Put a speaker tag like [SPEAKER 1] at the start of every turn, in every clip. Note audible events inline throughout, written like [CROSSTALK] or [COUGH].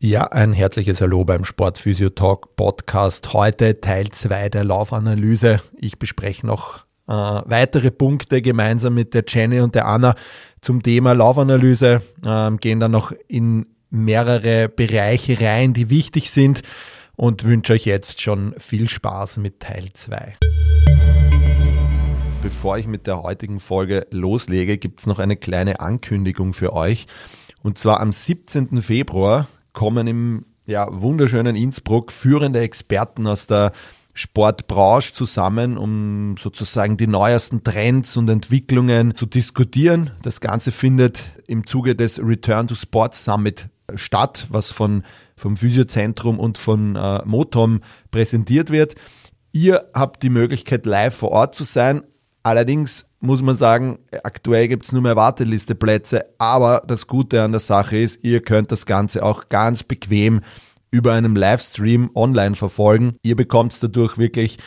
[SPEAKER 1] Ja, ein herzliches Hallo beim Sportphysio Talk Podcast. Heute Teil 2 der Laufanalyse. Ich bespreche noch äh, weitere Punkte gemeinsam mit der Jenny und der Anna zum Thema Laufanalyse. Ähm, gehen dann noch in mehrere Bereiche rein, die wichtig sind und wünsche euch jetzt schon viel Spaß mit Teil 2. Bevor ich mit der heutigen Folge loslege, gibt es noch eine kleine Ankündigung für euch. Und zwar am 17. Februar kommen im ja, wunderschönen Innsbruck führende Experten aus der Sportbranche zusammen, um sozusagen die neuesten Trends und Entwicklungen zu diskutieren. Das Ganze findet im Zuge des Return to Sports Summit statt, was von, vom Physiozentrum und von äh, Motom präsentiert wird. Ihr habt die Möglichkeit, live vor Ort zu sein. Allerdings muss man sagen, aktuell gibt es nur mehr Wartelisteplätze, aber das Gute an der Sache ist, ihr könnt das Ganze auch ganz bequem über einem Livestream online verfolgen. Ihr bekommt dadurch wirklich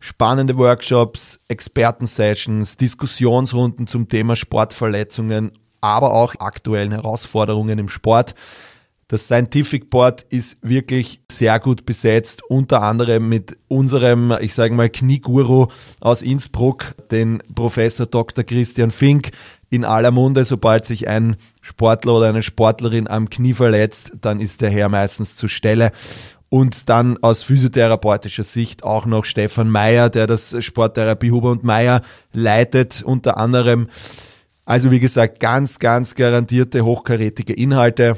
[SPEAKER 1] spannende Workshops, Expertensessions, Diskussionsrunden zum Thema Sportverletzungen, aber auch aktuellen Herausforderungen im Sport. Das Scientific Board ist wirklich sehr gut besetzt, unter anderem mit unserem, ich sage mal, Knieguru aus Innsbruck, den Professor Dr. Christian Fink. In aller Munde, sobald sich ein Sportler oder eine Sportlerin am Knie verletzt, dann ist der Herr meistens zur Stelle. Und dann aus physiotherapeutischer Sicht auch noch Stefan Meyer, der das Sporttherapie Huber und Meyer leitet, unter anderem. Also wie gesagt, ganz, ganz garantierte hochkarätige Inhalte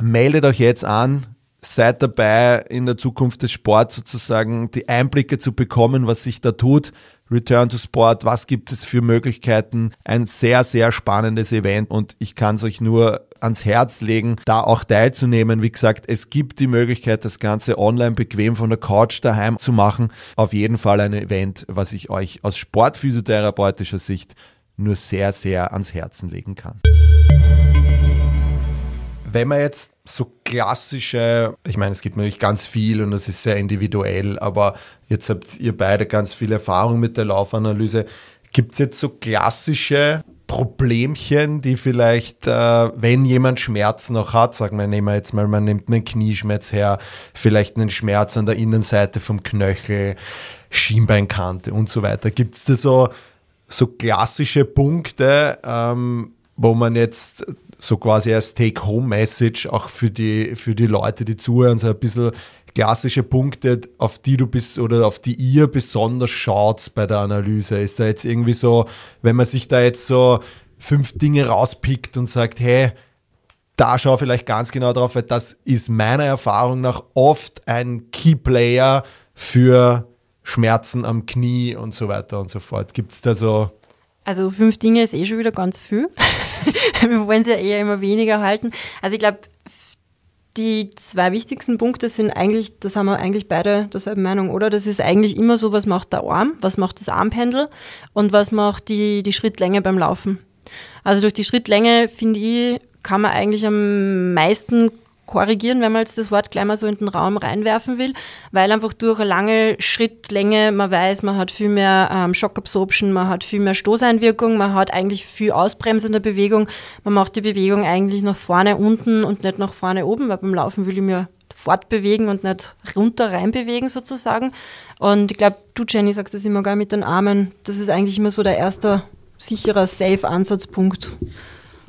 [SPEAKER 1] meldet euch jetzt an, seid dabei, in der Zukunft des Sports sozusagen die Einblicke zu bekommen, was sich da tut. Return to Sport, was gibt es für Möglichkeiten? Ein sehr, sehr spannendes Event und ich kann es euch nur ans Herz legen, da auch teilzunehmen. Wie gesagt, es gibt die Möglichkeit, das Ganze online bequem von der Couch daheim zu machen. Auf jeden Fall ein Event, was ich euch aus sportphysiotherapeutischer Sicht nur sehr, sehr ans Herzen legen kann wenn man jetzt so klassische, ich meine, es gibt natürlich ganz viel und das ist sehr individuell, aber jetzt habt ihr beide ganz viel Erfahrung mit der Laufanalyse. Gibt es jetzt so klassische Problemchen, die vielleicht, äh, wenn jemand Schmerzen noch hat, sagen wir, nehmen wir jetzt mal, man nimmt einen Knieschmerz her, vielleicht einen Schmerz an der Innenseite vom Knöchel, Schienbeinkante und so weiter. Gibt es da so, so klassische Punkte, ähm, wo man jetzt so quasi als Take-Home-Message auch für die, für die Leute, die zuhören, so ein bisschen klassische Punkte, auf die du bist oder auf die ihr besonders schaut bei der Analyse? Ist da jetzt irgendwie so, wenn man sich da jetzt so fünf Dinge rauspickt und sagt, hey, da schau vielleicht ganz genau drauf, weil das ist meiner Erfahrung nach oft ein Key-Player für Schmerzen am Knie und so weiter und so fort. Gibt es da so
[SPEAKER 2] also fünf Dinge ist eh schon wieder ganz viel. [LAUGHS] Wir wollen es ja eher immer weniger halten. Also ich glaube, die zwei wichtigsten Punkte sind eigentlich, das haben wir eigentlich beide derselben Meinung, oder? Das ist eigentlich immer so, was macht der Arm, was macht das Armpendel und was macht die, die Schrittlänge beim Laufen. Also durch die Schrittlänge, finde ich, kann man eigentlich am meisten korrigieren, wenn man jetzt das Wort gleich mal so in den Raum reinwerfen will, weil einfach durch eine lange Schrittlänge man weiß, man hat viel mehr ähm, Shockabsorption, man hat viel mehr Stoßeinwirkung, man hat eigentlich viel ausbremsende Bewegung, man macht die Bewegung eigentlich nach vorne unten und nicht nach vorne oben, weil beim Laufen will ich mir fortbewegen und nicht runter reinbewegen sozusagen. Und ich glaube, du Jenny sagst das immer gar mit den Armen, das ist eigentlich immer so der erste sicherer Safe-Ansatzpunkt.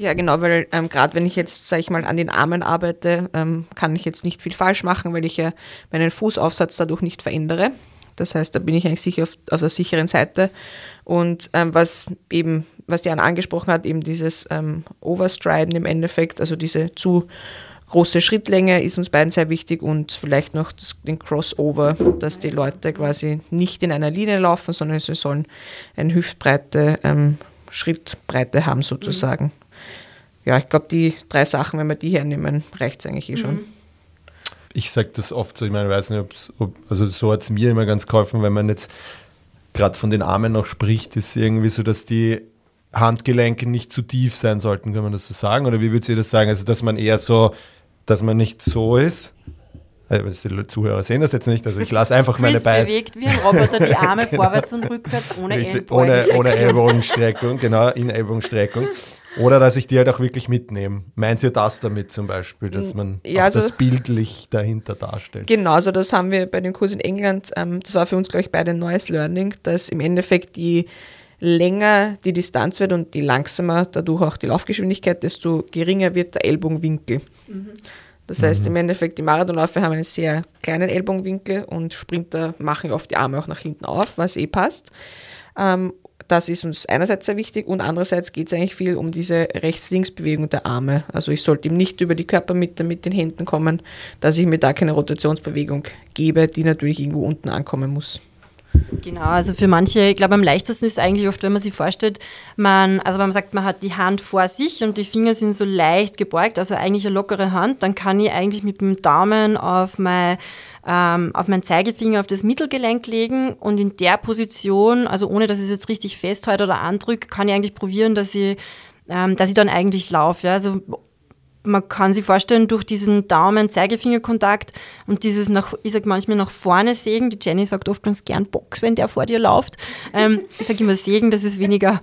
[SPEAKER 3] Ja, genau, weil ähm, gerade wenn ich jetzt, sage ich mal, an den Armen arbeite, ähm, kann ich jetzt nicht viel falsch machen, weil ich ja meinen Fußaufsatz dadurch nicht verändere. Das heißt, da bin ich eigentlich sicher auf, auf der sicheren Seite. Und ähm, was eben, was Jan angesprochen hat, eben dieses ähm, Overstriden im Endeffekt, also diese zu große Schrittlänge ist uns beiden sehr wichtig und vielleicht noch das, den Crossover, dass die Leute quasi nicht in einer Linie laufen, sondern sie sollen eine Hüftbreite, ähm, Schrittbreite haben sozusagen. Mhm ja, ich glaube, die drei Sachen, wenn wir die hernehmen, reicht es eigentlich eh schon. Mhm.
[SPEAKER 1] ich sage das oft so, ich meine, ich weiß nicht, ob, also so hat es mir immer ganz geholfen, wenn man jetzt gerade von den Armen noch spricht, ist irgendwie so, dass die Handgelenke nicht zu tief sein sollten, kann man das so sagen? Oder wie würdet ihr das sagen? Also, dass man eher so, dass man nicht so ist. Also, die Zuhörer sehen das jetzt nicht, also ich lasse einfach
[SPEAKER 2] Chris [LAUGHS]
[SPEAKER 1] meine Beine.
[SPEAKER 2] bewegt wie ein Roboter die Arme [LAUGHS] vorwärts und rückwärts ohne
[SPEAKER 1] Richtig,
[SPEAKER 2] Ellenbogen.
[SPEAKER 1] ohne, ohne [LAUGHS] Ellbogenstreckung, genau, in Ellbogenstreckung. Oder dass ich die halt auch wirklich mitnehme. Meint ihr das damit zum Beispiel, dass man
[SPEAKER 3] Ja, also-
[SPEAKER 1] das bildlich dahinter darstellt?
[SPEAKER 3] Genau, also das haben wir bei dem Kurs in England, ähm, das war für uns, glaube ich, beide ein neues Learning, dass im Endeffekt je länger die Distanz wird und je langsamer dadurch auch die Laufgeschwindigkeit, desto geringer wird der Ellbogenwinkel. Das heißt, im Endeffekt, die Marathonläufer haben einen sehr kleinen Ellbogenwinkel und Sprinter machen oft die Arme auch nach hinten auf, was eh passt. Ähm, das ist uns einerseits sehr wichtig und andererseits geht es eigentlich viel um diese Rechts-Links-Bewegung der Arme. Also ich sollte ihm nicht über die Körpermitte mit den Händen kommen, dass ich mir da keine Rotationsbewegung gebe, die natürlich irgendwo unten ankommen muss.
[SPEAKER 2] Genau, also für manche, ich glaube, am leichtesten ist eigentlich oft, wenn man sich vorstellt, man, also wenn man sagt, man hat die Hand vor sich und die Finger sind so leicht gebeugt, also eigentlich eine lockere Hand, dann kann ich eigentlich mit dem Daumen auf mein, ähm, auf meinen Zeigefinger auf das Mittelgelenk legen und in der Position, also ohne dass ich es jetzt richtig festhalte oder andrücke, kann ich eigentlich probieren, dass ich, ähm, dass ich dann eigentlich laufe. Ja? Also man kann sich vorstellen, durch diesen Daumen-Zeigefinger-Kontakt und dieses nach, ich sag manchmal nach vorne sägen, die Jenny sagt oft ganz gern Box, wenn der vor dir läuft. Ähm, ich sage immer sägen, das ist weniger,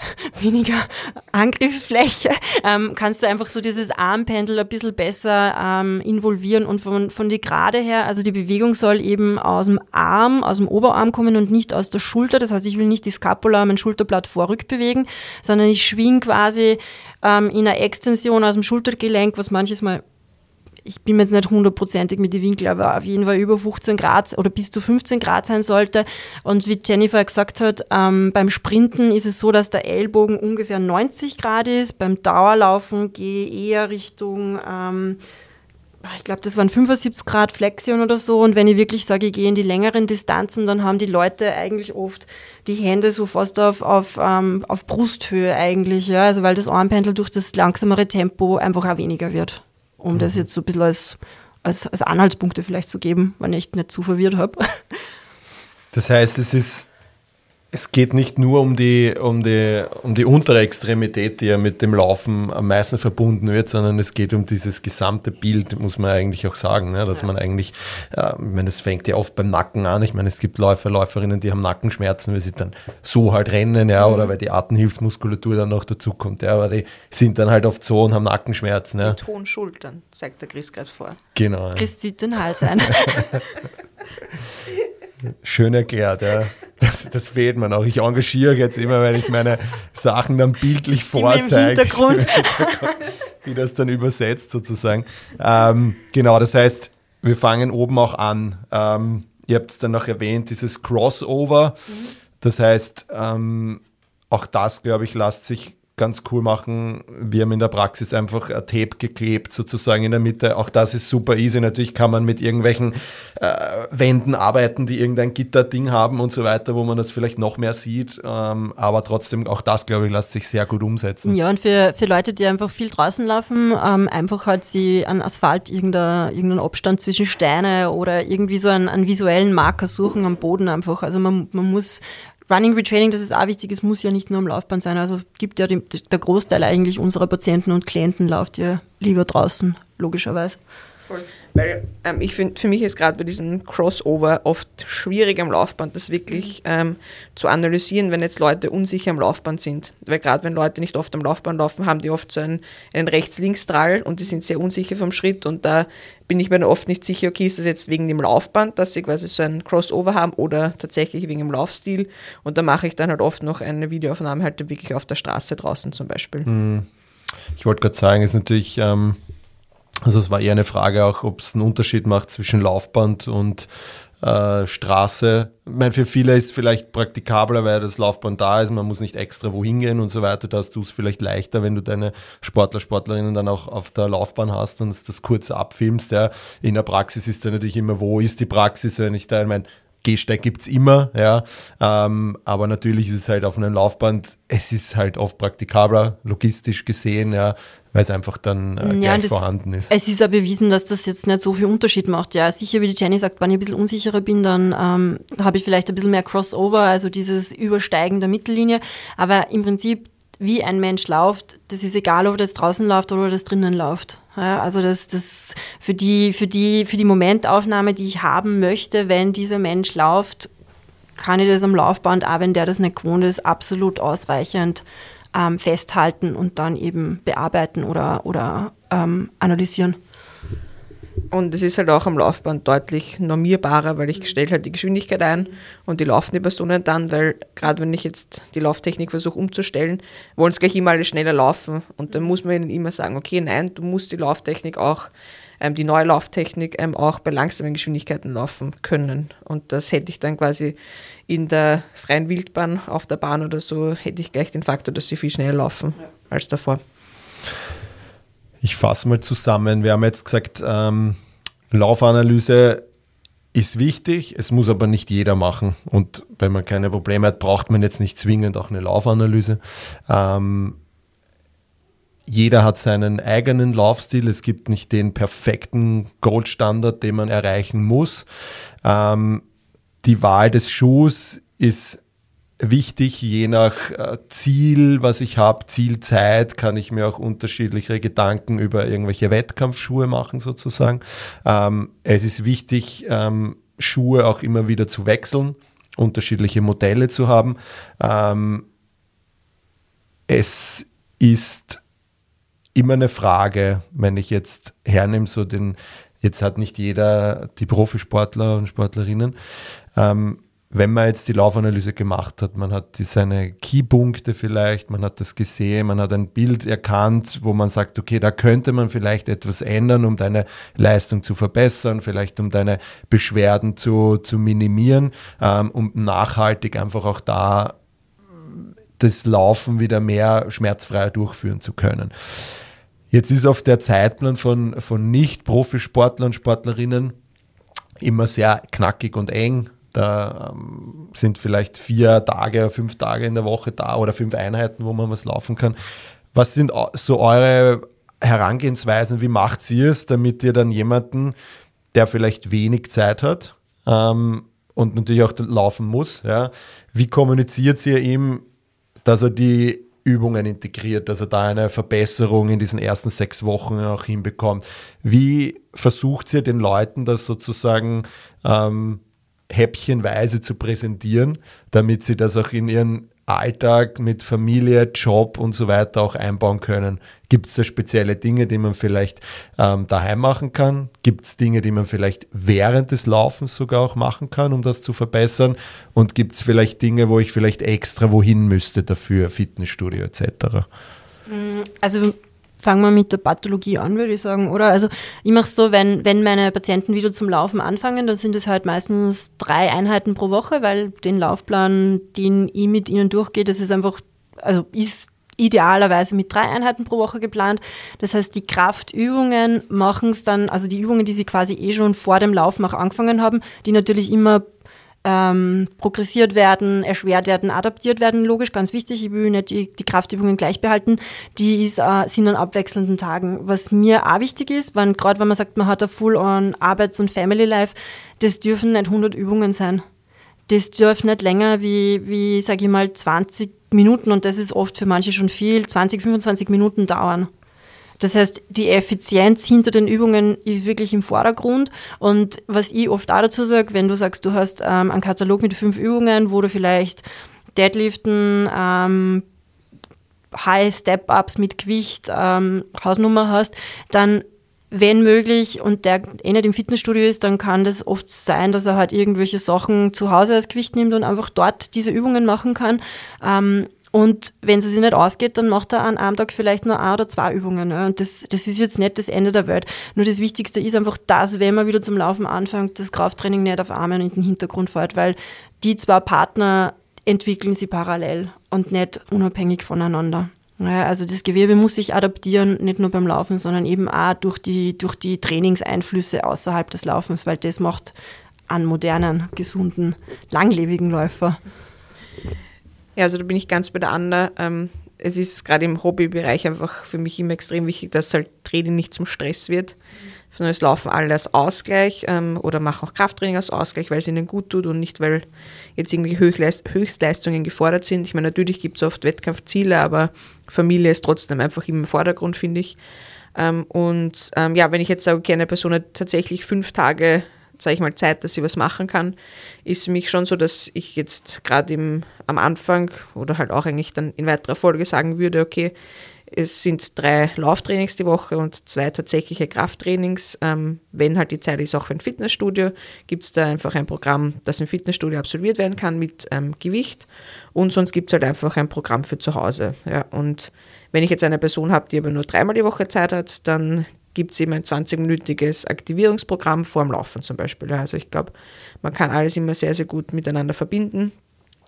[SPEAKER 2] [LAUGHS] weniger Angriffsfläche. Ähm, kannst du einfach so dieses Armpendel ein bisschen besser ähm, involvieren und von, von die Gerade her, also die Bewegung soll eben aus dem Arm, aus dem Oberarm kommen und nicht aus der Schulter. Das heißt, ich will nicht die Scapula, mein Schulterblatt vorrück bewegen, sondern ich schwing quasi ähm, in einer Extension aus dem Schultergelenk, was manches Mal, ich bin mir jetzt nicht hundertprozentig mit den Winkel, aber auf jeden Fall über 15 Grad oder bis zu 15 Grad sein sollte. Und wie Jennifer gesagt hat, ähm, beim Sprinten ist es so, dass der Ellbogen ungefähr 90 Grad ist. Beim Dauerlaufen gehe eher Richtung ähm, ich glaube, das waren 75 Grad Flexion oder so. Und wenn ich wirklich sage, ich gehe in die längeren Distanzen, dann haben die Leute eigentlich oft die Hände so fast auf, auf, ähm, auf Brusthöhe eigentlich. Ja? Also weil das Armpendel durch das langsamere Tempo einfach auch weniger wird. Um das jetzt so ein bisschen als, als, als Anhaltspunkte vielleicht zu geben, wenn ich nicht zu verwirrt habe.
[SPEAKER 1] Das heißt, es ist, es geht nicht nur um die, um die, um die untere Extremität, die ja mit dem Laufen am meisten verbunden wird, sondern es geht um dieses gesamte Bild, muss man eigentlich auch sagen, ne? dass man eigentlich, äh, ich meine, es fängt ja oft beim Nacken an. Ich meine, es gibt Läufer, Läuferinnen, die haben Nackenschmerzen, weil sie dann so halt rennen, ja, oder weil die Atemhilfsmuskulatur dann noch dazu kommt, ja, aber die sind dann halt oft so und haben Nackenschmerzen, ja.
[SPEAKER 3] Mit hohen Schultern, zeigt der Chris gerade vor.
[SPEAKER 1] Genau. Ja.
[SPEAKER 2] Chris zieht den Hals ein. [LAUGHS]
[SPEAKER 1] Schön erklärt, ja. Das, das fehlt mir noch. Ich engagiere jetzt immer, wenn ich meine Sachen dann bildlich
[SPEAKER 2] Stimme im
[SPEAKER 1] vorzeige.
[SPEAKER 2] Hintergrund. [LAUGHS]
[SPEAKER 1] Wie das dann übersetzt sozusagen. Ähm, genau, das heißt, wir fangen oben auch an. Ähm, ihr habt es dann noch erwähnt, dieses Crossover. Das heißt, ähm, auch das, glaube ich, lässt sich ganz cool machen. Wir haben in der Praxis einfach ein Tape geklebt, sozusagen in der Mitte. Auch das ist super easy. Natürlich kann man mit irgendwelchen äh, Wänden arbeiten, die irgendein Gitterding haben und so weiter, wo man das vielleicht noch mehr sieht. Ähm, aber trotzdem, auch das, glaube ich, lässt sich sehr gut umsetzen.
[SPEAKER 2] Ja, und für, für Leute, die einfach viel draußen laufen, ähm, einfach halt sie an Asphalt irgendein, irgendeinen Abstand zwischen Steine oder irgendwie so einen, einen visuellen Marker suchen am Boden einfach. Also man, man muss Running Retraining, das ist auch wichtig, es muss ja nicht nur am Laufband sein. Also gibt ja die, der Großteil eigentlich unserer Patienten und Klienten läuft ja lieber draußen, logischerweise.
[SPEAKER 3] Voll. Weil ähm, ich finde, für mich ist gerade bei diesem Crossover oft schwierig am Laufband, das wirklich ähm, zu analysieren, wenn jetzt Leute unsicher am Laufband sind. Weil gerade wenn Leute nicht oft am Laufband laufen, haben die oft so einen, einen Rechts-Links-Drall und die sind sehr unsicher vom Schritt und da bin ich mir dann oft nicht sicher, okay, ist das jetzt wegen dem Laufband, dass sie quasi so ein Crossover haben oder tatsächlich wegen dem Laufstil und da mache ich dann halt oft noch eine Videoaufnahme halt wirklich auf der Straße draußen zum Beispiel.
[SPEAKER 1] Ich wollte gerade sagen, ist natürlich, ähm, also es war eher eine Frage auch, ob es einen Unterschied macht zwischen Laufband und äh, Straße. Ich meine, für viele ist es vielleicht praktikabler, weil das Laufband da ist, man muss nicht extra wohin gehen und so weiter. Da hast du es vielleicht leichter, wenn du deine Sportler, Sportlerinnen dann auch auf der Laufbahn hast und das kurz abfilmst. Ja. In der Praxis ist da natürlich immer, wo ist die Praxis, wenn ich da, ich meine, Gehsteig gibt es immer, ja. Ähm, aber natürlich ist es halt auf einem Laufband, es ist halt oft praktikabler, logistisch gesehen, ja. Weil es einfach dann äh,
[SPEAKER 2] Ja,
[SPEAKER 1] gleich
[SPEAKER 2] das-
[SPEAKER 1] vorhanden ist.
[SPEAKER 2] Es ist ja bewiesen, dass das jetzt nicht so viel Unterschied macht. Ja, sicher, wie die Jenny sagt, wenn ich ein bisschen unsicherer bin, dann ähm, habe ich vielleicht ein bisschen mehr Crossover, also dieses Übersteigen der Mittellinie. Aber im Prinzip, wie ein Mensch läuft, das ist egal, ob das draußen läuft oder das drinnen läuft. Ja, also das, das für die, für die, für die Momentaufnahme, die ich haben möchte, wenn dieser Mensch läuft, kann ich das am Laufband, auch wenn der das nicht gewohnt ist, absolut ausreichend ähm, festhalten und dann eben bearbeiten oder, oder ähm, analysieren.
[SPEAKER 3] Und es ist halt auch am Laufband deutlich normierbarer, weil ich stelle halt die Geschwindigkeit ein und die laufen die Personen dann, weil gerade wenn ich jetzt die Lauftechnik versuche umzustellen, wollen es gleich immer alle schneller laufen. Und dann muss man ihnen immer sagen, okay, nein, du musst die Lauftechnik auch, ähm, die neue Lauftechnik ähm, auch bei langsamen Geschwindigkeiten laufen können. Und das hätte ich dann quasi in der freien Wildbahn auf der Bahn oder so, hätte ich gleich den Faktor, dass sie viel schneller laufen als davor.
[SPEAKER 1] Ich fasse mal zusammen. Wir haben jetzt gesagt, ähm, Laufanalyse ist wichtig, es muss aber nicht jeder machen. Und wenn man keine Probleme hat, braucht man jetzt nicht zwingend auch eine Laufanalyse. Ähm, jeder hat seinen eigenen Laufstil. Es gibt nicht den perfekten Goldstandard, den man erreichen muss. Ähm, die Wahl des Schuhs ist wichtig, je nach äh, Ziel, was ich habe, Zielzeit, kann ich mir auch unterschiedliche Gedanken über irgendwelche Wettkampfschuhe machen sozusagen. Ähm, es ist wichtig, ähm, Schuhe auch immer wieder zu wechseln, unterschiedliche Modelle zu haben. Ähm, es ist immer eine Frage, wenn ich jetzt hernehme, so den, jetzt hat nicht jeder die Profisportler und Sportlerinnen, ähm, wenn man jetzt die Laufanalyse gemacht hat, man hat die, seine Keypunkte vielleicht, man hat das gesehen, man hat ein Bild erkannt, wo man sagt, okay, da könnte man vielleicht etwas ändern, um deine Leistung zu verbessern, vielleicht um deine Beschwerden zu, zu minimieren, ähm, um nachhaltig einfach auch da das Laufen wieder mehr schmerzfrei durchführen zu können. Jetzt ist auf der Zeitplan von, von Nicht-Profisportlern und Sportlerinnen immer sehr knackig und eng. Da ähm, sind vielleicht vier Tage, fünf Tage in der Woche da oder fünf Einheiten, wo man was laufen kann. Was sind so eure Herangehensweisen? Wie macht ihr es, damit ihr dann jemanden, der vielleicht wenig Zeit hat ähm, und natürlich auch laufen muss, ja, wie kommuniziert ihr ihm, dass er die Übungen integriert, dass er da eine Verbesserung in diesen ersten sechs Wochen auch hinbekommt. Wie versucht ihr den Leuten das sozusagen ähm, häppchenweise zu präsentieren, damit sie das auch in ihren Alltag mit Familie, Job und so weiter auch einbauen können? Gibt es da spezielle Dinge, die man vielleicht ähm, daheim machen kann? Gibt es Dinge, die man vielleicht während des Laufens sogar auch machen kann, um das zu verbessern? Und gibt es vielleicht Dinge, wo ich vielleicht extra wohin müsste dafür, Fitnessstudio etc.?
[SPEAKER 2] Also fangen wir mit der Pathologie an, würde ich sagen, oder? Also ich mache es so, wenn, wenn meine Patienten wieder zum Laufen anfangen, dann sind es halt meistens drei Einheiten pro Woche, weil den Laufplan, den ich mit ihnen durchgehe, das ist einfach, also ist idealerweise mit drei Einheiten pro Woche geplant. Das heißt, die Kraftübungen machen es dann, also die Übungen, die sie quasi eh schon vor dem Laufen auch angefangen haben, die natürlich immer ähm, progressiert werden, erschwert werden, adaptiert werden, logisch, ganz wichtig. Ich will nicht die, die Kraftübungen gleich behalten. Die ist, äh, sind an abwechselnden Tagen. Was mir auch wichtig ist, wenn, gerade wenn man sagt, man hat ein Full-on Arbeits- und Family-Life, das dürfen nicht 100 Übungen sein. Das dürfen nicht länger wie, wie sage ich mal, 20 Minuten und das ist oft für manche schon viel, 20, 25 Minuten dauern. Das heißt, die Effizienz hinter den Übungen ist wirklich im Vordergrund. Und was ich oft auch dazu sage, wenn du sagst, du hast ähm, einen Katalog mit fünf Übungen, wo du vielleicht Deadliften, ähm, High Step-Ups mit Gewicht, ähm, Hausnummer hast, dann wenn möglich und der eh nicht im Fitnessstudio ist, dann kann das oft sein, dass er halt irgendwelche Sachen zu Hause als Gewicht nimmt und einfach dort diese Übungen machen kann. Ähm, und wenn es sich nicht ausgeht, dann macht er an einem Tag vielleicht nur ein oder zwei Übungen. Ne? Und das, das ist jetzt nicht das Ende der Welt. Nur das Wichtigste ist einfach, dass, wenn man wieder zum Laufen anfängt, das Krafttraining nicht auf Armen in den Hintergrund fällt, weil die zwei Partner entwickeln sie parallel und nicht unabhängig voneinander. Also das Gewebe muss sich adaptieren, nicht nur beim Laufen, sondern eben auch durch die, durch die Trainingseinflüsse außerhalb des Laufens, weil das macht einen modernen, gesunden, langlebigen Läufer.
[SPEAKER 3] Ja, also da bin ich ganz bei der Anna. Ähm, es ist gerade im Hobbybereich einfach für mich immer extrem wichtig, dass halt Training nicht zum Stress wird, sondern es laufen alle als Ausgleich ähm, oder machen auch Krafttraining als Ausgleich, weil es ihnen gut tut und nicht, weil jetzt irgendwie Höchstleist Höchstleistungen gefordert sind. Ich meine, natürlich gibt es oft Wettkampfziele, aber Familie ist trotzdem einfach immer im Vordergrund, finde ich. Ähm, und ähm, ja, wenn ich jetzt sage, okay, eine Person hat tatsächlich fünf Tage sage ich mal, Zeit, dass sie was machen kann, ist für mich schon so, dass ich jetzt gerade am Anfang oder halt auch eigentlich dann in weiterer Folge sagen würde, okay, es sind drei Lauftrainings die Woche und zwei tatsächliche Krafttrainings. Ähm, wenn halt die Zeit ist, auch für ein Fitnessstudio, gibt es da einfach ein Programm, das im Fitnessstudio absolviert werden kann mit ähm, Gewicht. Und sonst gibt es halt einfach ein Programm für zu Hause. Ja. Und wenn ich jetzt eine Person habe, die aber nur dreimal die Woche Zeit hat, dann gibt es eben ein 20-minütiges Aktivierungsprogramm vorm Laufen zum Beispiel. Also ich glaube, man kann alles immer sehr, sehr gut miteinander verbinden.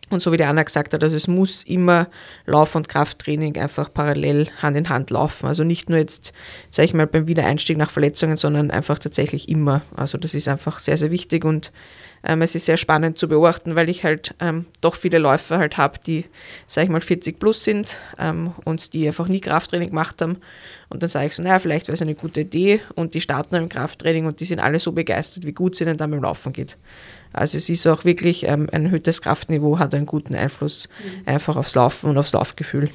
[SPEAKER 3] Und so wie die Anna gesagt hat, also es muss immer Lauf- und Krafttraining einfach parallel Hand in Hand laufen. Also nicht nur jetzt, sage ich mal, beim Wiedereinstieg nach Verletzungen, sondern einfach tatsächlich immer. Also das ist einfach sehr, sehr wichtig und ähm, es ist sehr spannend zu beobachten, weil ich halt ähm, doch viele Läufer halt habe, die, sage ich mal, 40 plus sind ähm, und die einfach nie Krafttraining gemacht haben. Und dann sage ich so, naja, vielleicht wäre es eine gute Idee und die starten im Krafttraining und die sind alle so begeistert, wie gut es ihnen dann beim Laufen geht. Also es ist auch wirklich ähm, ein erhöhtes Kraftniveau, hat einen guten Einfluss mhm. einfach aufs Laufen und aufs Laufgefühl.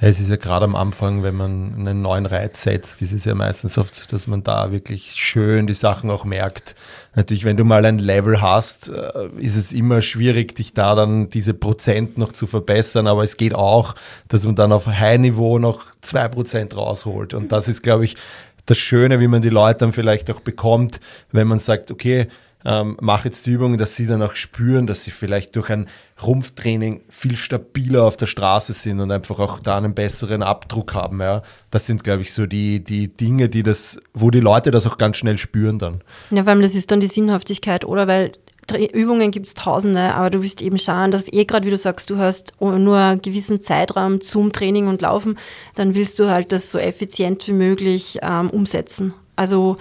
[SPEAKER 1] Es ist ja gerade am Anfang, wenn man einen neuen Reiz setzt, ist es ja meistens oft, dass man da wirklich schön die Sachen auch merkt. Natürlich, wenn du mal ein Level hast, äh, ist es immer schwierig, dich da dann diese Prozent noch zu verbessern, aber es geht auch, dass man dann auf High-Niveau noch zwei Prozent rausholt. Und das ist, glaube ich, das Schöne, wie man die Leute dann vielleicht auch bekommt, wenn man sagt, okay, ähm, mache jetzt die Übung, dass sie dann auch spüren, dass sie vielleicht durch ein Rumpftraining viel stabiler auf der Straße sind und einfach auch da einen besseren Abdruck haben. Ja. Das sind, glaube ich, so die, die Dinge, die das, wo die Leute das auch ganz schnell spüren dann.
[SPEAKER 2] Ja, vor allem das ist dann die Sinnhaftigkeit, oder? Weil Übungen gibt es tausende, aber du wirst eben schauen, dass eh gerade, wie du sagst, du hast nur einen gewissen Zeitraum zum Training und Laufen, dann willst du halt das so effizient wie möglich ähm, umsetzen. Also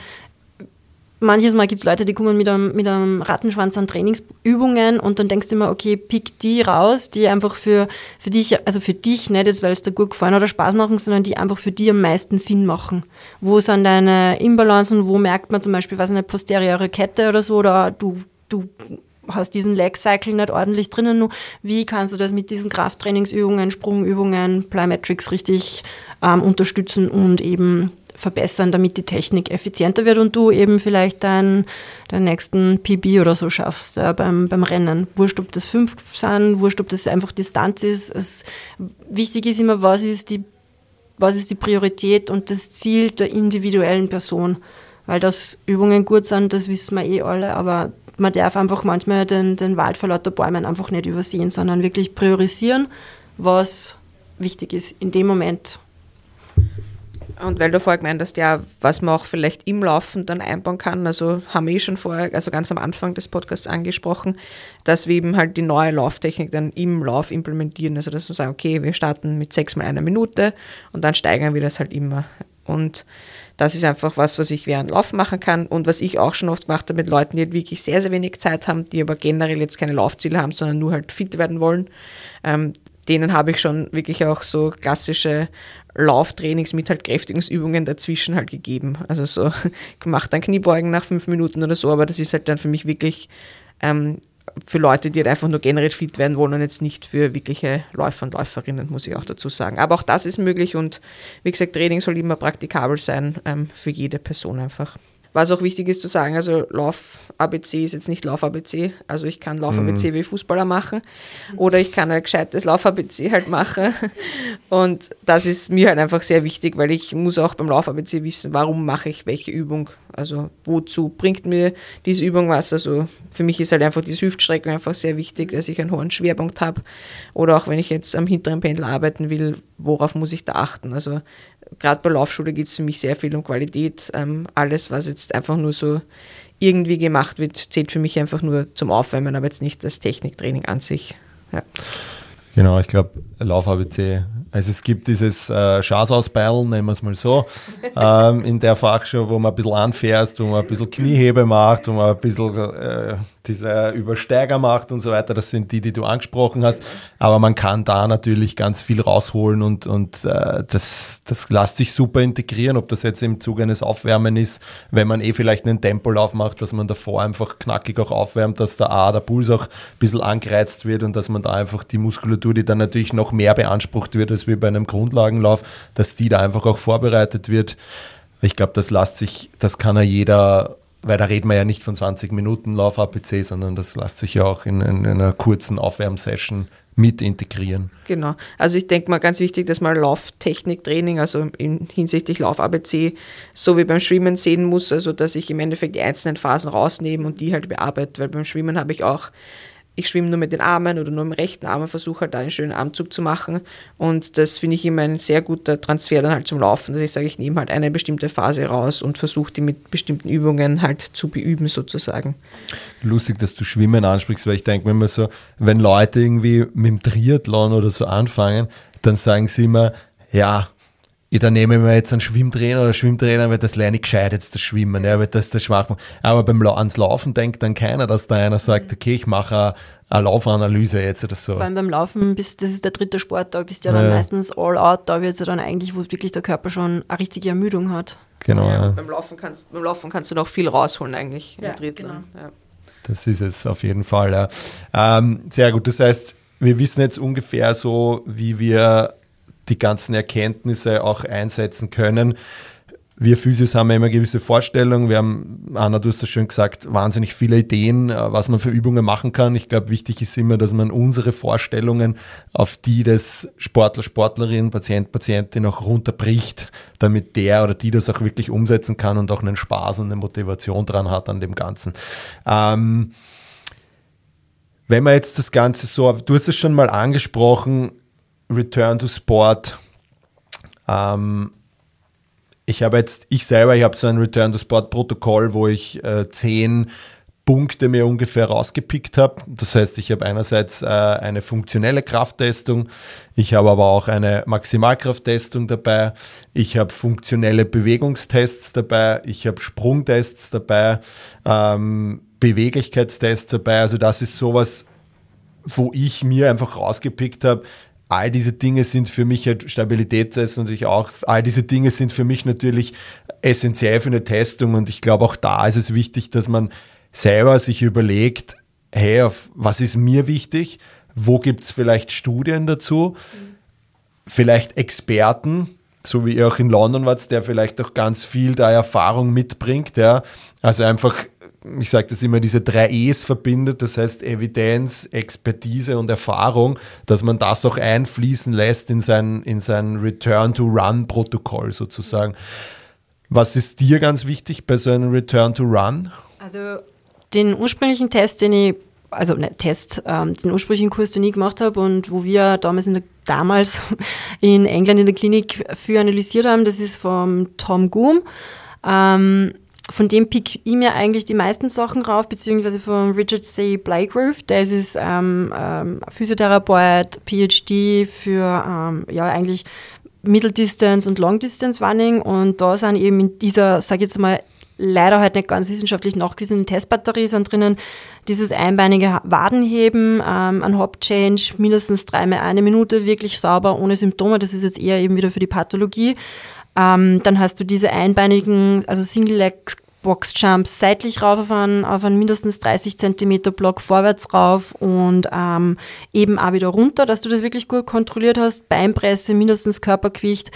[SPEAKER 2] manches Mal gibt es Leute, die kommen mit einem, mit einem Rattenschwanz an Trainingsübungen und dann denkst du immer, okay, pick die raus, die einfach für, für dich, also für dich, nicht jetzt, weil es dir gut gefallen oder Spaß machen, sondern die einfach für dich am meisten Sinn machen. Wo sind deine Imbalancen, wo merkt man zum Beispiel, was eine posteriore Kette oder so, oder du, du hast diesen Leg Cycle nicht ordentlich drinnen. Nur wie kannst du das mit diesen Krafttrainingsübungen, Sprungübungen, Plyometrics richtig ähm, unterstützen und eben verbessern, damit die Technik effizienter wird und du eben vielleicht deinen, deinen nächsten PB oder so schaffst äh, beim, beim Rennen. Wurscht, ob das fünf sind, wurscht, ob das einfach Distanz ist. Es, wichtig ist immer, was ist, die, was ist die Priorität und das Ziel der individuellen Person. Weil dass Übungen gut sind, das wissen wir eh alle, aber man darf einfach manchmal den, den Wald vor lauter Bäumen einfach nicht übersehen, sondern wirklich priorisieren, was wichtig ist in dem Moment
[SPEAKER 3] und weil du vorher gemeint hast, ja, was man auch vielleicht im Laufen dann einbauen kann, also haben wir eh schon vorher, also ganz am Anfang des Podcasts angesprochen, dass wir eben halt die neue Lauftechnik dann im Lauf implementieren. Also dass wir sagen, okay, wir starten mit sechs mal einer Minute und dann steigern wir das halt immer. Und das ist einfach was, was ich während Laufen machen kann und was ich auch schon oft gemacht habe mit Leuten, die halt wirklich sehr, sehr wenig Zeit haben, die aber generell jetzt keine Laufziele haben, sondern nur halt fit werden wollen. Ähm, denen habe ich schon wirklich auch so klassische Lauftrainings mit halt Kräftigungsübungen dazwischen halt gegeben. Also so [LAUGHS] gemacht dann Kniebeugen nach fünf Minuten oder so, aber das ist halt dann für mich wirklich ähm, für Leute, die halt einfach nur generell fit werden wollen und jetzt nicht für wirkliche Läufer und Läuferinnen, muss ich auch dazu sagen. Aber auch das ist möglich und wie gesagt, Training soll immer praktikabel sein ähm, für jede Person einfach. Was auch wichtig ist zu sagen, also Lauf-ABC ist jetzt nicht Lauf-ABC. Also ich kann Lauf-ABC mhm. wie Fußballer machen oder ich kann ein gescheites Lauf-ABC halt machen. Und das ist mir halt einfach sehr wichtig, weil ich muss auch beim Lauf-ABC wissen, warum mache ich welche Übung. Also wozu bringt mir diese Übung was? Also für mich ist halt einfach die Hüftstreckung einfach sehr wichtig, dass ich einen hohen Schwerpunkt habe. Oder auch wenn ich jetzt am hinteren Pendel arbeiten will, worauf muss ich da achten? Also gerade bei Laufschule geht es für mich sehr viel um Qualität. Ähm, alles, was jetzt einfach nur so irgendwie gemacht wird, zählt für mich einfach nur zum Aufwärmen, aber jetzt nicht das Techniktraining an sich. Ja.
[SPEAKER 1] Genau, ich glaube, Lauf-ABC. Also es gibt dieses äh, Schasausbeilen, nennen wir es mal so, [LAUGHS] ähm, in der Fachschule, wo man ein bisschen anfährst, wo man ein bisschen Kniehebe macht, wo man ein bisschen äh, dieser Übersteiger macht und so weiter. Das sind die, die du angesprochen hast. Aber man kann da natürlich ganz viel rausholen und, und äh, das, das lässt sich super integrieren, ob das jetzt im Zuge eines Aufwärmen ist, wenn man eh vielleicht einen Tempolauf macht, dass man davor einfach knackig auch aufwärmt, dass der A, der Puls auch ein bisschen angereizt wird und dass man da einfach die Muskulatur, die dann natürlich noch mehr beansprucht wird als wie bei einem Grundlagenlauf, dass die da einfach auch vorbereitet wird. Ich glaube, das lässt sich, das kann ja jeder weil da reden wir ja nicht von 20 Minuten Lauf-APC, sondern das lässt sich ja auch in, in, in einer kurzen Aufwärmsession mit integrieren.
[SPEAKER 3] Genau. Also ich denke mal ganz wichtig, dass man Lauftechniktraining, also in, hinsichtlich Lauf-ABC, so wie beim Schwimmen sehen muss, also dass ich im Endeffekt die einzelnen Phasen rausnehme und die halt bearbeite, weil beim Schwimmen habe ich auch ich schwimme nur mit den Armen oder nur im rechten Arm und versuche halt da einen schönen Armzug zu machen. Und das finde ich immer ein sehr guter Transfer dann halt zum Laufen, dass ich sage, ich nehme halt eine bestimmte Phase raus und versuche die mit bestimmten Übungen halt zu beüben sozusagen.
[SPEAKER 1] Lustig, dass du Schwimmen ansprichst, weil ich denke, wenn man so, wenn Leute irgendwie mit dem Triathlon oder so anfangen, dann sagen sie immer, ja, ich dann nehme ich mir jetzt einen Schwimmtrainer oder Schwimmtrainer, weil das lerne ich gescheit jetzt das Schwimmen, ja, weil das das schwach macht. Aber beim ans Laufen denkt dann keiner, dass da einer sagt, okay, ich mache eine, Laufanalyse jetzt oder so.
[SPEAKER 2] Vor allem beim Laufen, bist, das ist der dritte Sport, da bist du ja dann ja. meistens all out, da wird es ja dann eigentlich, wo wirklich der Körper schon eine richtige Ermüdung hat.
[SPEAKER 1] Genau. Ja,
[SPEAKER 3] ja. Beim, Laufen kannst, beim Laufen kannst du noch viel rausholen eigentlich
[SPEAKER 2] ja, genau. Ja.
[SPEAKER 1] Das ist es auf jeden Fall, ja. Ähm, sehr gut, das heißt, wir wissen jetzt ungefähr so, wie wir die ganzen Erkenntnisse auch einsetzen können. Wir Physios haben ja immer gewisse Vorstellungen. Wir haben, Anna, du hast das schön gesagt, wahnsinnig viele Ideen, äh, was man für Übungen machen kann. Ich glaube, wichtig ist immer, dass man unsere Vorstellungen auf die des Sportler, Sportlerin, Patient, Patientin auch runterbricht, damit der oder die das auch wirklich umsetzen kann und auch einen Spaß und eine Motivation dran hat an dem Ganzen. Ähm, wenn man jetzt das Ganze so, du hast es schon mal angesprochen, Return to Sport. Ähm, ich habe jetzt, ich selber, ich habe so ein Return to Sport Protokoll, wo ich äh, zehn Punkte mir ungefähr rausgepickt habe. Das heißt, ich habe einerseits äh, eine funktionelle Krafttestung, ich habe aber auch eine Maximalkrafttestung dabei, ich habe funktionelle Bewegungstests dabei, ich habe Sprungtests dabei, ähm, Beweglichkeitstests dabei. Also das ist sowas, wo ich mir einfach rausgepickt habe, all diese Dinge sind für mich halt Stabilitätstests natürlich auch, all diese Dinge sind für mich natürlich essentiell für eine Testung und ich glaube auch da ist es wichtig, dass man selber sich überlegt, hey, was ist mir wichtig, wo gibt es vielleicht Studien dazu, vielleicht Experten, so wie ihr auch in London wart, der vielleicht auch ganz viel da Erfahrung mitbringt, ja, also einfach ich sage das immer, diese drei E's verbindet, das heißt Evidenz, Expertise und Erfahrung, dass man das auch einfließen lässt in sein, in sein Return-to-Run-Protokoll sozusagen. Was ist dir ganz wichtig bei so einem Return-to-Run?
[SPEAKER 2] Also den ursprünglichen Test, den ich, also nicht Test, ähm, den ursprünglichen Kurs, den ich gemacht habe und wo wir damals in der, damals [LAUGHS] in England in der Klinik für analysiert haben, das ist vom Tom Goom. Ähm, von dem pick ich mir eigentlich die meisten Sachen rauf, beziehungsweise von Richard C. Blygrove, der ist ähm, ähm, Physiotherapeut, PhD für ähm, ja eigentlich Middle Distance und Long Distance Running und da sind eben in dieser, sag ich jetzt mal, leider halt nicht ganz wissenschaftlich nachgewiesenen Testbatterie sind drinnen dieses einbeinige Wadenheben, ähm, ein Hop Change, mindestens dreimal eine Minute, wirklich sauber, ohne Symptome. Das ist jetzt eher eben wieder für die Pathologie. Ähm, dann hast du diese einbeinigen, also Single-Leg Box-Jumps seitlich rauf auf einen, auf einen mindestens 30 cm Block vorwärts rauf und ähm, eben auch wieder runter, dass du das wirklich gut kontrolliert hast. Beinpresse, mindestens Körpergewicht,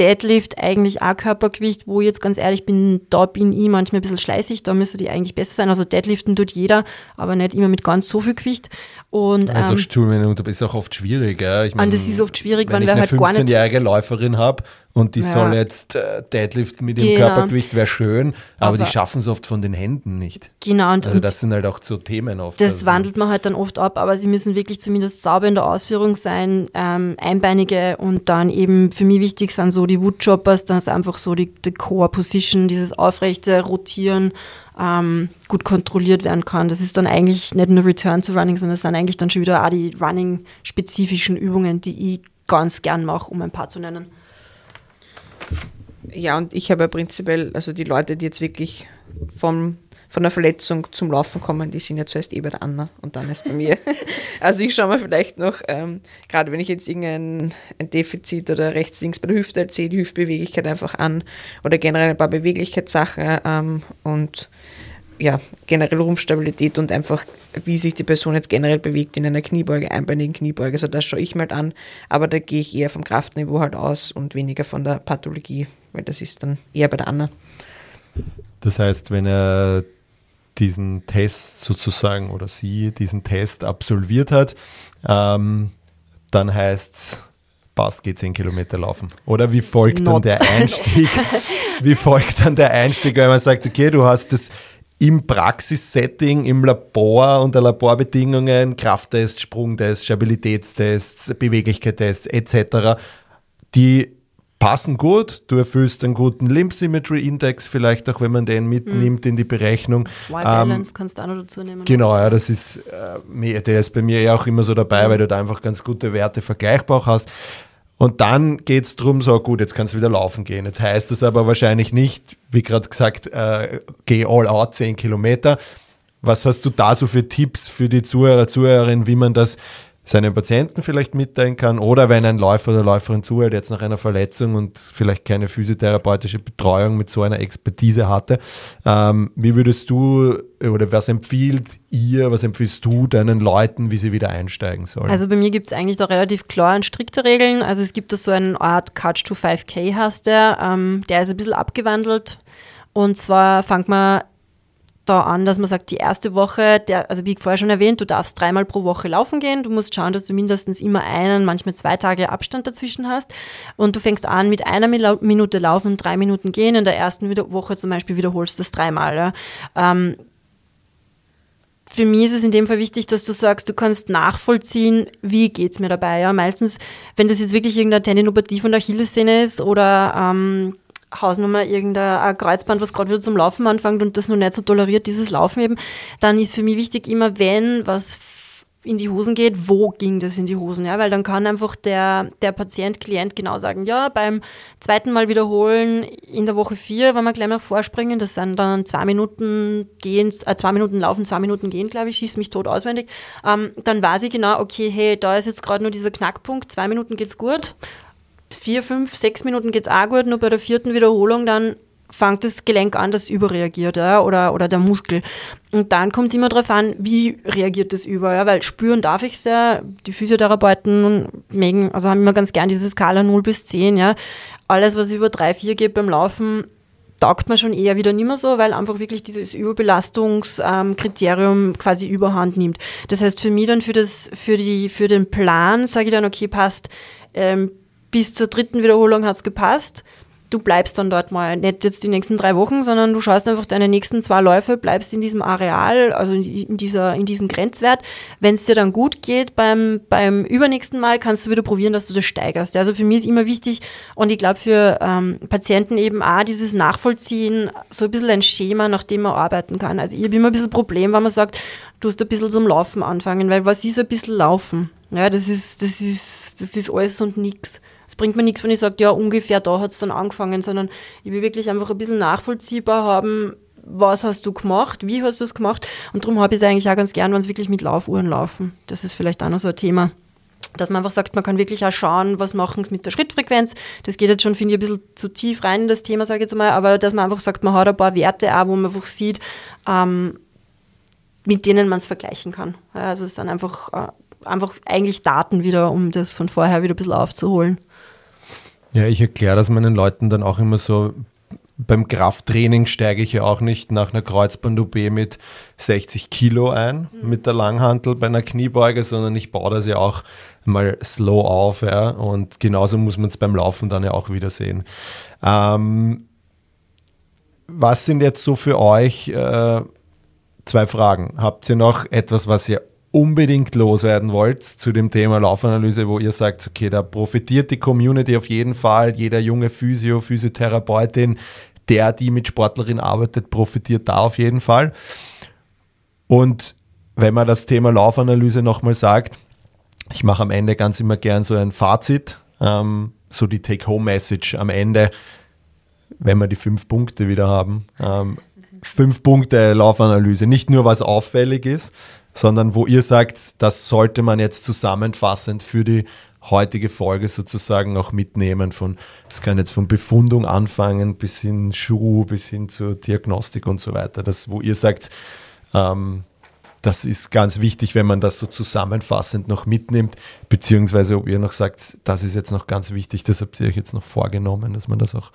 [SPEAKER 2] Deadlift eigentlich auch Körpergewicht, wo ich jetzt ganz ehrlich bin, da bin ich manchmal ein bisschen schleißig, da müsste die eigentlich besser sein. Also Deadliften tut jeder, aber nicht immer mit ganz so viel Gewicht. Und,
[SPEAKER 1] also ähm, Stuhlminuten ist auch oft schwierig. Ja.
[SPEAKER 2] Ich mein, und das ist oft schwierig, wenn,
[SPEAKER 1] wenn
[SPEAKER 2] wir halt
[SPEAKER 1] gar nicht... Wenn ich eine 15-jährige Läuferin habe und die ja. soll jetzt äh, Deadlift mit ihrem genau. Körpergewicht, wäre schön, aber, aber, die schaffen es oft von den Händen nicht.
[SPEAKER 2] Genau. Und,
[SPEAKER 1] also das sind halt auch so Themen oft.
[SPEAKER 2] Das also. wandelt man halt dann oft ab, aber sie müssen wirklich zumindest sauber in der Ausführung sein, ähm, einbeinige und dann eben für mich wichtig sind so die Woodchoppers, dann ist einfach so die, die Core-Position, dieses aufrechte Rotieren, ähm, gut kontrolliert werden kann. Das ist dann eigentlich nicht nur Return to Running, sondern es sind eigentlich dann schon wieder auch die Running-spezifischen Übungen, die ich ganz gern mache, um ein paar zu nennen.
[SPEAKER 3] Ja, und ich habe ja prinzipiell, also die Leute, die jetzt wirklich vom von der Verletzung zum Laufen kommen, die sind ja zuerst eh bei der Anna und dann erst bei mir. [LAUGHS] also ich schaue mir vielleicht noch, ähm, gerade wenn ich jetzt irgendein ein Defizit oder rechts, links bei der Hüfte halt sehe, die Hüftbeweglichkeit einfach an oder generell ein paar Beweglichkeitssachen ähm, und ja, generell Rumpfstabilität und einfach, wie sich die Person jetzt generell bewegt in einer Kniebeuge, einbeinigen Kniebeuge. Also das schaue ich mal an, aber da gehe ich eher vom Kraftniveau halt aus und weniger von der Pathologie, weil das ist dann eher bei der Anna.
[SPEAKER 1] Das heißt, wenn er diesen Test sozusagen oder sie diesen Test absolviert hat, ähm, dann heißt es, passt, geht 10 Kilometer laufen. Oder wie folgt Not. dann der Einstieg? [LAUGHS] wie folgt dann der Einstieg, wenn man sagt, okay, du hast das im Praxissetting, im Labor unter Laborbedingungen, Krafttests, Sprungtests, Stabilitätstests, Beweglichkeitstests etc., die passen gut. Du erfüllst einen guten Limb Symmetry Index, vielleicht auch wenn man den mitnimmt mhm. in die Berechnung.
[SPEAKER 2] Y-Balance ähm, kannst du auch noch dazu nehmen.
[SPEAKER 1] Genau, ja, das ist, äh, der ist bei mir ja auch immer so dabei, mhm. weil du da einfach ganz gute Werte vergleichbar hast. Und dann geht es darum, so gut, jetzt kannst du wieder laufen gehen. Jetzt heißt das aber wahrscheinlich nicht, wie gerade gesagt, äh, geh all out 10 Kilometer. Was hast du da so für Tipps für die Zuhörer, Zuhörerinnen, wie man das seinen Patienten vielleicht mitteilen kann oder wenn ein Läufer oder Läuferin zuhört, jetzt nach einer Verletzung und vielleicht keine physiotherapeutische Betreuung mit so einer Expertise hatte. Ähm, wie würdest du oder was empfiehlt ihr, was empfiehlst du deinen Leuten, wie sie wieder einsteigen sollen?
[SPEAKER 2] Also bei mir gibt es eigentlich da relativ klar und strikte Regeln. Also es gibt da so eine Art Couch to 5K heißt der, ähm, der ist ein bisschen abgewandelt. Und zwar fängt man da an, dass man sagt, die erste Woche, der, also wie vorher schon erwähnt, du darfst dreimal pro Woche laufen gehen. Du musst schauen, dass du mindestens immer einen, manchmal zwei Tage Abstand dazwischen hast. Und du fängst an mit einer Minute laufen, drei Minuten gehen. In der ersten Woche zum Beispiel wiederholst du das dreimal. Ja. Ähm, für mich ist es in dem Fall wichtig, dass du sagst, du kannst nachvollziehen, wie geht es mir dabei. Ja? Meistens, wenn das jetzt wirklich irgendeine Tendinopathie von der Achillessehne ist oder ähm, Hausnummer irgendein Kreuzband, was gerade wieder zum Laufen anfängt und das noch nicht so toleriert, dieses Laufen eben, dann ist für mich wichtig immer, wenn was in die Hosen geht, wo ging das in die Hosen, ja, weil dann kann einfach der, der Patient, Klient genau sagen, ja, beim zweiten Mal wiederholen in der Woche vier, wenn wir gleich mal vorspringen, das sind dann zwei Minuten gehen, äh, zwei Minuten laufen, zwei Minuten gehen, glaube ich, schießt mich tot auswendig, ähm, dann weiß ich genau, okay, hey, da ist jetzt gerade nur dieser Knackpunkt, zwei Minuten geht's gut, vier, fünf, sechs Minuten geht es auch gut, nur bei der vierten Wiederholung dann fängt das Gelenk an, das überreagiert ja, oder, oder der Muskel. Und dann kommt es immer darauf an, wie reagiert das über, ja, weil spüren darf ich es ja. Die Physiotherapeuten mögen, also haben immer ganz gern diese Skala 0 bis 10. Ja. Alles, was über 3, 4 geht beim Laufen, taugt man schon eher wieder nicht mehr so, weil einfach wirklich dieses Überbelastungskriterium quasi überhand nimmt. Das heißt für mich dann für, das, für, die, für den Plan sage ich dann, okay, passt, ähm, bis zur dritten Wiederholung hat es gepasst. Du bleibst dann dort mal, nicht jetzt die nächsten drei Wochen, sondern du schaust einfach deine nächsten zwei Läufe, bleibst in diesem Areal, also in, dieser, in diesem Grenzwert. Wenn es dir dann gut geht beim, beim übernächsten Mal, kannst du wieder probieren, dass du das steigerst. Also für mich ist immer wichtig und ich glaube für ähm, Patienten eben auch dieses Nachvollziehen, so ein bisschen ein Schema, nach dem man arbeiten kann. Also ich habe immer ein bisschen Problem, wenn man sagt, du hast ein bisschen zum Laufen anfangen, weil was ist ein bisschen Laufen? Ja, das ist, das ist das ist alles und nichts. Es bringt mir nichts, wenn ich sage, ja, ungefähr da hat es dann angefangen, sondern ich will wirklich einfach ein bisschen nachvollziehbar haben, was hast du gemacht, wie hast du es gemacht. Und darum habe ich es eigentlich auch ganz gern, wenn es wirklich mit Laufuhren laufen. Das ist vielleicht auch noch so ein Thema. Dass man einfach sagt, man kann wirklich auch schauen, was machen mit der Schrittfrequenz. Das geht jetzt schon, finde ich, ein bisschen zu tief rein in das Thema, sage ich jetzt mal, aber dass man einfach sagt, man hat ein paar Werte auch, wo man einfach sieht, ähm, mit denen man es vergleichen kann. Also es ist dann einfach äh, einfach eigentlich Daten wieder, um das von vorher wieder ein bisschen aufzuholen.
[SPEAKER 1] Ja, ich erkläre das meinen Leuten dann auch immer so. Beim Krafttraining steige ich ja auch nicht nach einer Kreuzband-OB mit 60 Kilo ein, mhm. mit der Langhantel bei einer Kniebeuge, sondern ich baue das ja auch mal slow auf. Ja, und genauso muss man es beim Laufen dann ja auch wieder sehen. Ähm, was sind jetzt so für euch äh, zwei Fragen? Habt ihr noch etwas, was ihr unbedingt loswerden wollt zu dem Thema Laufanalyse, wo ihr sagt, okay, da profitiert die Community auf jeden Fall, jeder junge Physio, Physiotherapeutin, der, die mit Sportlerin arbeitet, profitiert da auf jeden Fall. Und wenn man das Thema Laufanalyse nochmal sagt, ich mache am Ende ganz immer gern so ein Fazit, ähm, so die Take-Home-Message am Ende, wenn wir die fünf Punkte wieder haben. Ähm, fünf Punkte Laufanalyse. Nicht nur, was auffällig ist, sondern wo ihr sagt, das sollte man jetzt zusammenfassend für die heutige Folge sozusagen auch mitnehmen. Von, das kann jetzt von Befundung anfangen bis hin Schuh, bis hin zur Diagnostik und so weiter. Das, wo ihr sagt, ähm, das ist ganz wichtig, wenn man das so zusammenfassend noch mitnimmt, beziehungsweise ob ihr noch sagt, das ist jetzt noch ganz wichtig, das habt ihr euch jetzt noch vorgenommen, dass man das auch.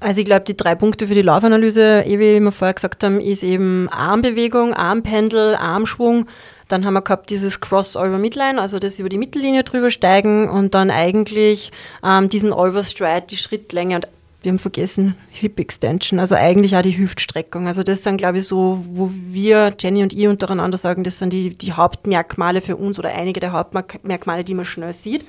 [SPEAKER 2] Also ich glaube, die drei Punkte für die Laufanalyse, eh wie wir vorher gesagt haben, ist eben Armbewegung, Armpendel, Armschwung. Dann haben wir gehabt dieses Cross-Over Midline, also das über die Mittellinie drüber steigen und dann eigentlich ähm, diesen Overstride, die Schrittlänge und wir haben vergessen, Hip Extension, also eigentlich auch die Hüftstreckung. Also das sind, glaube ich, so, wo wir, Jenny und ich untereinander sagen, das sind die, die Hauptmerkmale für uns oder einige der Hauptmerkmale, die man schnell sieht.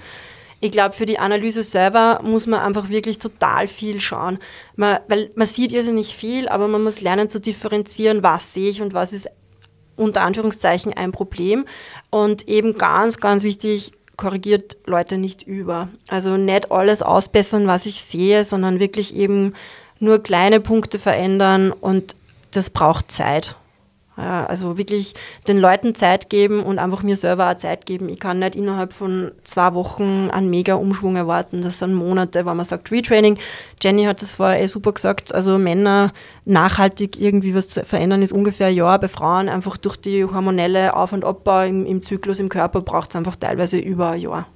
[SPEAKER 2] Ich glaube, für die Analyse selber muss man einfach wirklich total viel schauen. Man, weil man sieht irrsinnig viel, aber man muss lernen zu differenzieren, was sehe ich und was ist unter Anführungszeichen ein Problem. Und eben ganz, ganz wichtig, korrigiert Leute nicht über. Also nicht alles ausbessern, was ich sehe, sondern wirklich eben nur kleine Punkte verändern und das braucht Zeit. Ja, also wirklich den Leuten Zeit geben und einfach mir selber auch Zeit geben. Ich kann nicht innerhalb von zwei Wochen einen mega Umschwung erwarten. Das sind Monate, wenn man sagt Retraining. Jenny hat das vorher eh super gesagt. Also Männer nachhaltig irgendwie was zu verändern ist ungefähr ein Jahr. Bei Frauen einfach durch die hormonelle Auf- und Abbau im, im Zyklus im Körper braucht es einfach teilweise über ein Jahr.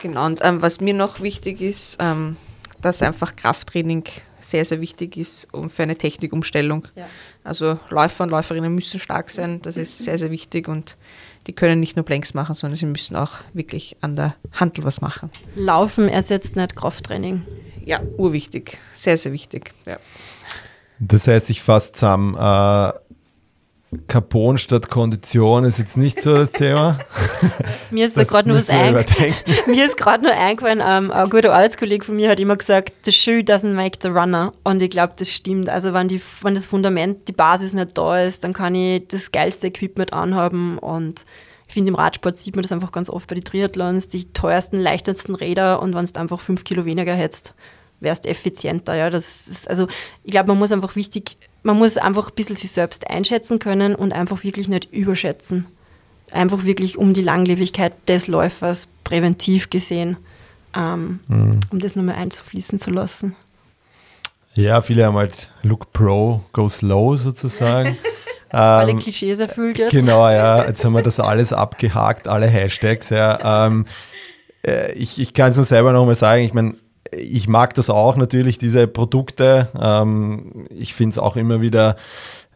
[SPEAKER 3] Genau, und ähm, was mir noch wichtig ist, ähm, dass einfach Krafttraining sehr, sehr wichtig ist um, für eine Technikumstellung. Ja. Also Läufer und Läuferinnen müssen stark sein, das ist sehr, sehr wichtig und die können nicht nur Planks machen, sondern sie müssen auch wirklich an der Handel was machen.
[SPEAKER 2] Laufen ersetzt nicht Krafttraining.
[SPEAKER 3] Ja, urwichtig, sehr, sehr wichtig. Ja.
[SPEAKER 1] Das heißt, ich fasse zusammen, äh, Carbon statt Kondition ist jetzt nicht so das Thema. [LAUGHS]
[SPEAKER 2] mir ist da gerade nur was eingefallen. [LAUGHS] mir ist gerade nur eingefallen, ähm, ein guter Arbeitskollege von mir hat immer gesagt, the shoe doesn't make the runner. Und ich glaube, das stimmt. Also wenn, die, wenn das Fundament, die Basis nicht da ist, dann kann ich das geilste Equipment anhaben und ich finde, im Radsport sieht man das einfach ganz oft bei den Triathlons, die teuersten, leichtesten Räder und wenn du einfach fünf Kilo weniger hättest, wärst effizienter. Ja, das ist, also ich glaube, man muss einfach wichtig man muss einfach ein bisschen sich selbst einschätzen können und einfach wirklich nicht überschätzen. Einfach wirklich um die Langlebigkeit des Läufers präventiv gesehen, ähm, mhm. um das nochmal einzufließen zu lassen.
[SPEAKER 1] Ja, viele haben halt Look Pro, Go Slow sozusagen. [LAUGHS]
[SPEAKER 2] alle ähm, Klischees erfüllt jetzt.
[SPEAKER 1] Genau, ja. Jetzt haben wir das alles abgehakt, alle Hashtags. Ja. Ähm, äh, ich ich kann es nur selber nochmal sagen. Ich meine, ich mag das auch natürlich, diese Produkte. Ähm, ich finde es auch immer wieder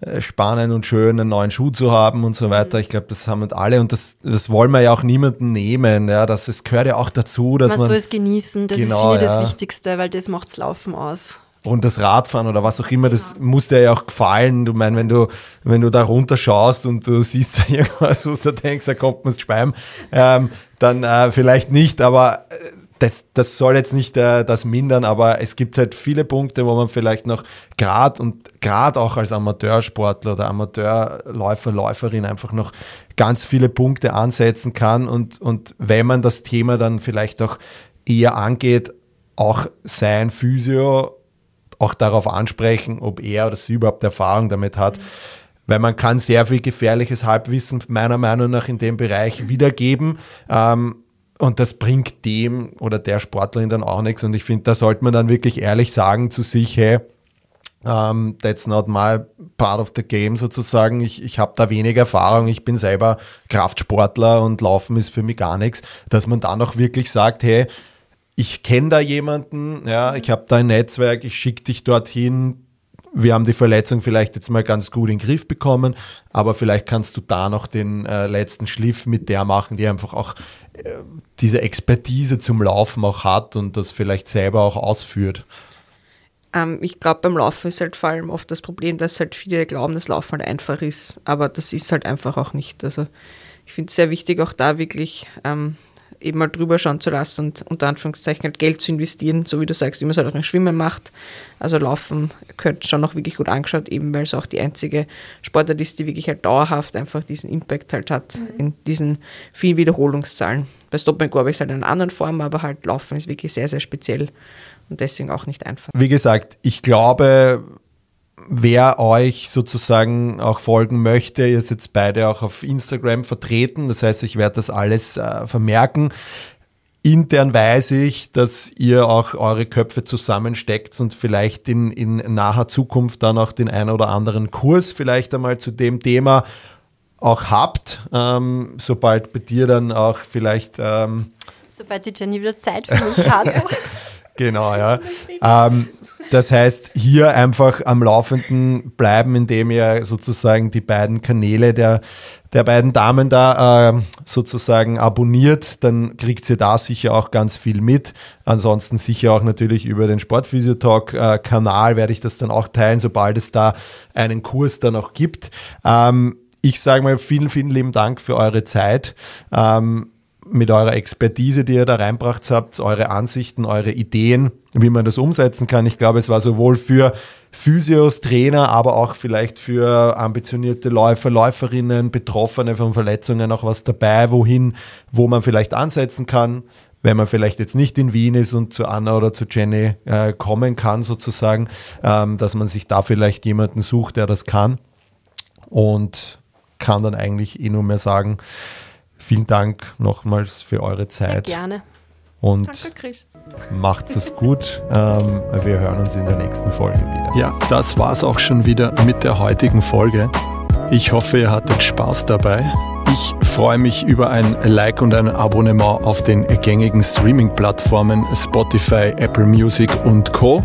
[SPEAKER 1] äh, spannend und schön, einen neuen Schuh zu haben und so weiter. Ich glaube, das haben wir alle und das, das wollen wir ja auch niemanden nehmen. Ja, das, das gehört ja auch dazu, dass man,
[SPEAKER 2] man soll es genießen. Das genau, ist finde ich ja. das Wichtigste, weil das macht's Laufen aus.
[SPEAKER 1] Und das Radfahren oder was auch immer, das ja. muss dir ja auch gefallen. Du meinst, wenn du, wenn du da runter schaust und du siehst [LAUGHS] da irgendwas, was du denkst, da kommt man Speim, ähm, dann äh, vielleicht nicht, aber äh, das, das soll jetzt nicht äh, das mindern, aber es gibt halt viele Punkte, wo man vielleicht noch gerade und gerade auch als Amateursportler oder Amateurläufer, Läuferin einfach noch ganz viele Punkte ansetzen kann und, und wenn man das Thema dann vielleicht auch eher angeht, auch sein Physio auch darauf ansprechen, ob er oder sie überhaupt Erfahrung damit hat. Mhm. Weil man kann sehr viel gefährliches Halbwissen meiner Meinung nach in dem Bereich wiedergeben. Ähm, und das bringt dem oder der Sportlerin dann auch nichts. Und ich finde, da sollte man dann wirklich ehrlich sagen zu sich, hey, um, ähm, that's not my part of the game sozusagen. Ich, ich habe da wenig Erfahrung. Ich bin selber Kraftsportler und Laufen ist für mich gar nichts. Dass man dann auch wirklich sagt, hey, ich kenne da jemanden, ja, ich habe da ein Netzwerk, ich schicke dich dorthin. Wir haben die Verletzung vielleicht jetzt mal ganz gut in den Griff bekommen, aber vielleicht kannst du da noch den äh, letzten Schliff mit der machen, die einfach auch diese Expertise zum Laufen auch hat und das vielleicht selber auch ausführt.
[SPEAKER 3] Ähm, ich glaube, beim Laufen ist halt vor allem oft das Problem, dass halt viele glauben, dass Laufen halt einfach ist, aber das ist halt einfach auch nicht. Also ich finde es sehr wichtig, auch da wirklich ähm, eben mal drüber schauen zu lassen und unter Anführungszeichen halt Geld zu investieren, so wie du sagst, wie man es halt auch im Schwimmen macht. Also Laufen gehört schon noch wirklich gut angeschaut, eben weil es auch die einzige Sportart ist, die wirklich halt dauerhaft einfach diesen Impact halt hat mhm. in diesen vielen Wiederholungszahlen. Bei Stop and Go habe ich es halt in einer anderen Form, aber halt Laufen ist wirklich sehr, sehr speziell und deswegen auch nicht einfach.
[SPEAKER 1] Wie gesagt, ich glaube, wer euch sozusagen auch folgen möchte, ihr seid beide auch auf Instagram vertreten. Das heißt, ich werde das alles äh, vermerken. Intern weiß ich, dass ihr auch eure Köpfe zusammensteckt und vielleicht in, in naher Zukunft dann auch den einen oder anderen Kurs vielleicht einmal zu dem Thema auch habt, ähm, sobald bei dir dann auch vielleicht. Ähm,
[SPEAKER 2] sobald die Jenny wieder Zeit für mich hat. [LAUGHS]
[SPEAKER 1] genau, ja. Ähm, das heißt, hier einfach am Laufenden bleiben, indem ihr sozusagen die beiden Kanäle der der beiden Damen da äh, sozusagen abonniert, dann kriegt ihr da sicher auch ganz viel mit. Ansonsten sicher auch natürlich über den Sportphysiotalk-Kanal werde ich das dann auch teilen, sobald es da einen Kurs dann auch gibt. Ähm, ich sage mal vielen, vielen lieben Dank für eure Zeit. Ähm, mit eurer Expertise, die ihr da reinbracht habt, eure Ansichten, eure Ideen, wie man das umsetzen kann. Ich glaube, es war sowohl für Physios, Trainer, aber auch vielleicht für ambitionierte Läufer, Läuferinnen, Betroffene von Verletzungen auch was dabei, wohin, wo man vielleicht ansetzen kann, wenn man vielleicht jetzt nicht in Wien ist und zu Anna oder zu Jenny äh, kommen kann, sozusagen, ähm, dass man sich da vielleicht jemanden sucht, der das kann. Und kann dann eigentlich eh nur mehr sagen, vielen Dank nochmals für eure Zeit.
[SPEAKER 2] Sehr gerne.
[SPEAKER 1] Und Danke, macht's es gut. Ähm, wir hören uns in der nächsten Folge wieder. Ja, das war's auch schon wieder mit der heutigen Folge. Ich hoffe, ihr hattet Spaß dabei. Ich freue mich über ein Like und ein Abonnement auf den gängigen Streaming-Plattformen Spotify, Apple Music und Co.